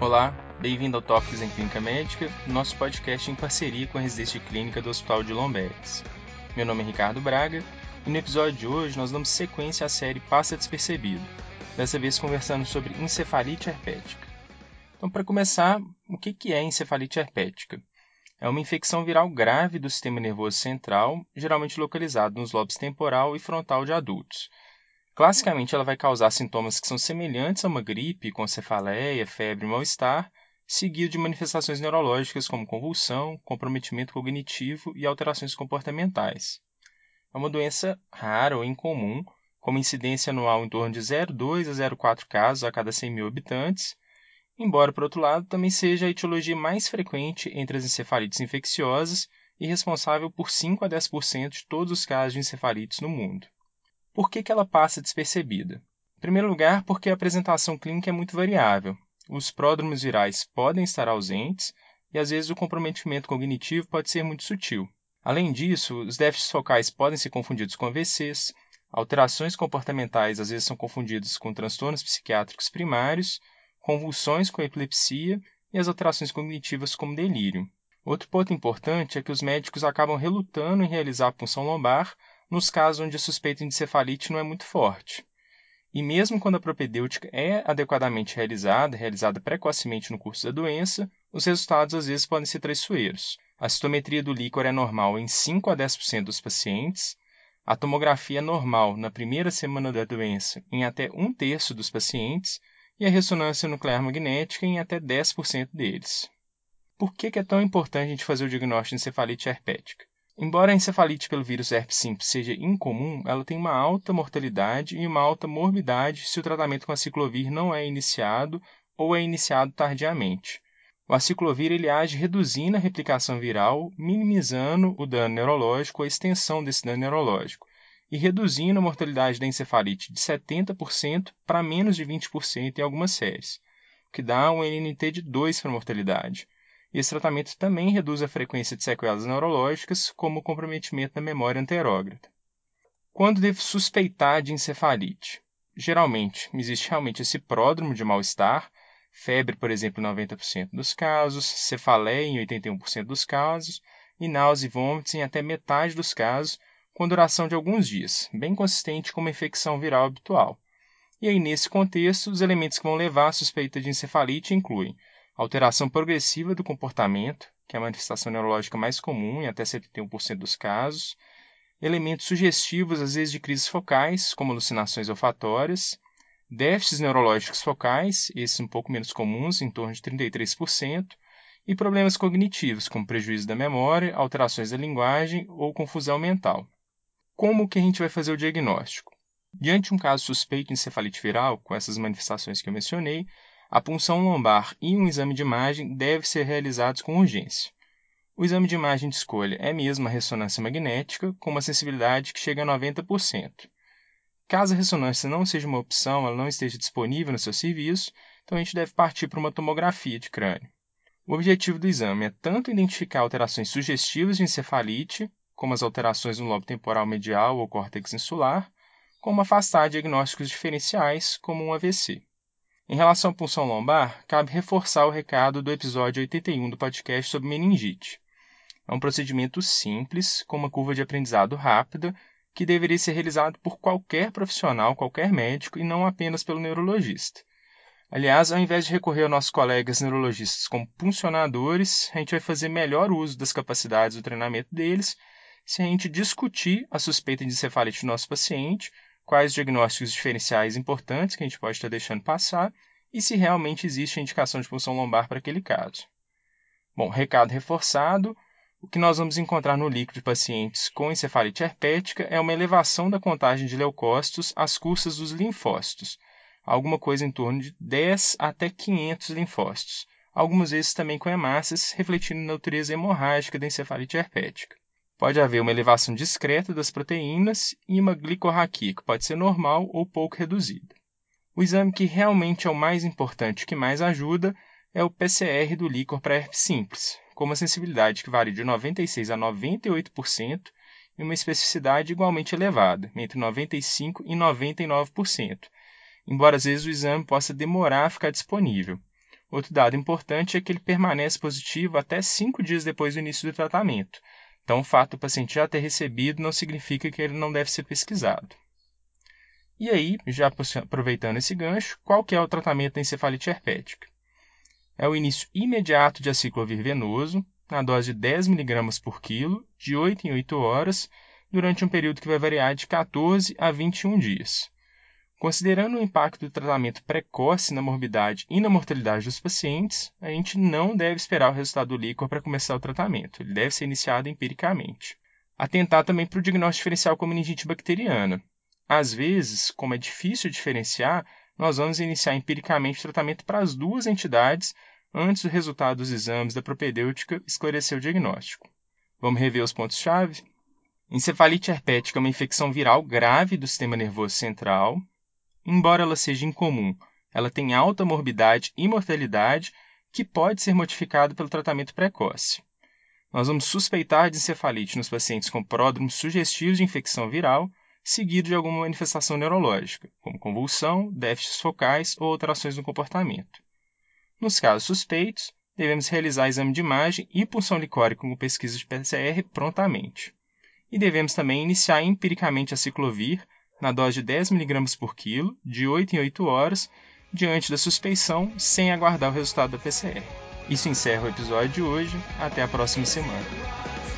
Olá, bem-vindo ao Tópicos em Clínica Médica, nosso podcast em parceria com a residência clínica do Hospital de Lomberes. Meu nome é Ricardo Braga e no episódio de hoje nós damos sequência à série Passa Despercebido, dessa vez conversando sobre encefalite herpética. Então, para começar, o que é encefalite herpética? É uma infecção viral grave do sistema nervoso central, geralmente localizado nos lobos temporal e frontal de adultos. Classicamente, ela vai causar sintomas que são semelhantes a uma gripe, com cefaleia, febre e mal-estar, seguido de manifestações neurológicas como convulsão, comprometimento cognitivo e alterações comportamentais. É uma doença rara ou incomum, com uma incidência anual em torno de 0,2 a 0,4 casos a cada 100 mil habitantes, embora, por outro lado, também seja a etiologia mais frequente entre as encefalites infecciosas e responsável por 5 a 10% de todos os casos de encefalites no mundo. Por que, que ela passa despercebida? Em primeiro lugar, porque a apresentação clínica é muito variável. Os pródromos virais podem estar ausentes e às vezes o comprometimento cognitivo pode ser muito sutil. Além disso, os déficits focais podem ser confundidos com AVCs, alterações comportamentais às vezes são confundidas com transtornos psiquiátricos primários, convulsões com epilepsia e as alterações cognitivas como delírio. Outro ponto importante é que os médicos acabam relutando em realizar a punção lombar nos casos onde a suspeita de encefalite não é muito forte. E mesmo quando a propedêutica é adequadamente realizada, realizada precocemente no curso da doença, os resultados às vezes podem ser traiçoeiros. A citometria do líquor é normal em 5 a 10% dos pacientes, a tomografia é normal na primeira semana da doença em até um terço dos pacientes e a ressonância nuclear magnética em até 10% deles. Por que é tão importante a gente fazer o diagnóstico de encefalite herpética? Embora a encefalite pelo vírus herpes simples seja incomum, ela tem uma alta mortalidade e uma alta morbidade se o tratamento com a ciclovir não é iniciado ou é iniciado tardiamente. O aciclovir ele age reduzindo a replicação viral, minimizando o dano neurológico a extensão desse dano neurológico, e reduzindo a mortalidade da encefalite de 70% para menos de 20% em algumas séries, o que dá um NNT de 2 para a mortalidade. Esse tratamento também reduz a frequência de sequelas neurológicas, como o comprometimento da memória anterógrada. Quando devo suspeitar de encefalite? Geralmente, existe realmente esse pródromo de mal-estar, febre, por exemplo, em 90% dos casos, cefaleia em 81% dos casos e náusea e vômitos em até metade dos casos, com duração de alguns dias, bem consistente com uma infecção viral habitual. E aí, nesse contexto, os elementos que vão levar à suspeita de encefalite incluem alteração progressiva do comportamento, que é a manifestação neurológica mais comum em até 71% dos casos, elementos sugestivos, às vezes de crises focais, como alucinações olfatórias, déficits neurológicos focais, esses um pouco menos comuns, em torno de 33%, e problemas cognitivos, como prejuízo da memória, alterações da linguagem ou confusão mental. Como que a gente vai fazer o diagnóstico? Diante de um caso suspeito de encefalite viral, com essas manifestações que eu mencionei, a punção lombar e um exame de imagem devem ser realizados com urgência. O exame de imagem de escolha é mesmo a ressonância magnética, com uma sensibilidade que chega a 90%. Caso a ressonância não seja uma opção, ela não esteja disponível no seu serviço, então a gente deve partir para uma tomografia de crânio. O objetivo do exame é tanto identificar alterações sugestivas de encefalite, como as alterações no lobo temporal medial ou córtex insular, como afastar diagnósticos diferenciais, como um AVC. Em relação à punção lombar, cabe reforçar o recado do episódio 81 do podcast sobre meningite. É um procedimento simples, com uma curva de aprendizado rápida, que deveria ser realizado por qualquer profissional, qualquer médico, e não apenas pelo neurologista. Aliás, ao invés de recorrer aos nossos colegas neurologistas como puncionadores, a gente vai fazer melhor uso das capacidades do treinamento deles se a gente discutir a suspeita de encefalite do nosso paciente quais diagnósticos diferenciais importantes que a gente pode estar deixando passar e se realmente existe indicação de punção lombar para aquele caso. Bom, recado reforçado, o que nós vamos encontrar no líquido de pacientes com encefalite herpética é uma elevação da contagem de leucócitos às custas dos linfócitos, alguma coisa em torno de 10 até 500 linfócitos, algumas vezes também com hemácias, refletindo na natureza hemorrágica da encefalite herpética. Pode haver uma elevação discreta das proteínas e uma glicorraquia, que pode ser normal ou pouco reduzida. O exame que realmente é o mais importante, que mais ajuda, é o PCR do líquor para herpes simples, com uma sensibilidade que varia de 96% a 98% e uma especificidade igualmente elevada, entre 95% e 99%, embora às vezes o exame possa demorar a ficar disponível. Outro dado importante é que ele permanece positivo até cinco dias depois do início do tratamento. Então, o fato do paciente já ter recebido não significa que ele não deve ser pesquisado. E aí, já aproveitando esse gancho, qual que é o tratamento da encefalite herpética? É o início imediato de aciclovir venoso, na dose de 10 mg por quilo, de 8 em 8 horas, durante um período que vai variar de 14 a 21 dias. Considerando o impacto do tratamento precoce na morbidade e na mortalidade dos pacientes, a gente não deve esperar o resultado do líquor para começar o tratamento. Ele deve ser iniciado empiricamente. Atentar também para o diagnóstico diferencial com meningite bacteriana. Às vezes, como é difícil diferenciar, nós vamos iniciar empiricamente o tratamento para as duas entidades antes do resultado dos exames da propedêutica esclarecer o diagnóstico. Vamos rever os pontos-chave? Encefalite herpética é uma infecção viral grave do sistema nervoso central, embora ela seja incomum, ela tem alta morbidade e mortalidade que pode ser modificada pelo tratamento precoce. Nós vamos suspeitar de encefalite nos pacientes com pródromos sugestivos de infecção viral, seguido de alguma manifestação neurológica, como convulsão, déficits focais ou alterações no comportamento. Nos casos suspeitos, devemos realizar exame de imagem e punção licórica com pesquisa de PCR prontamente. E devemos também iniciar empiricamente a ciclovir na dose de 10 mg por quilo, de 8 em 8 horas, diante da suspeição, sem aguardar o resultado da PCR. Isso encerra o episódio de hoje. Até a próxima semana.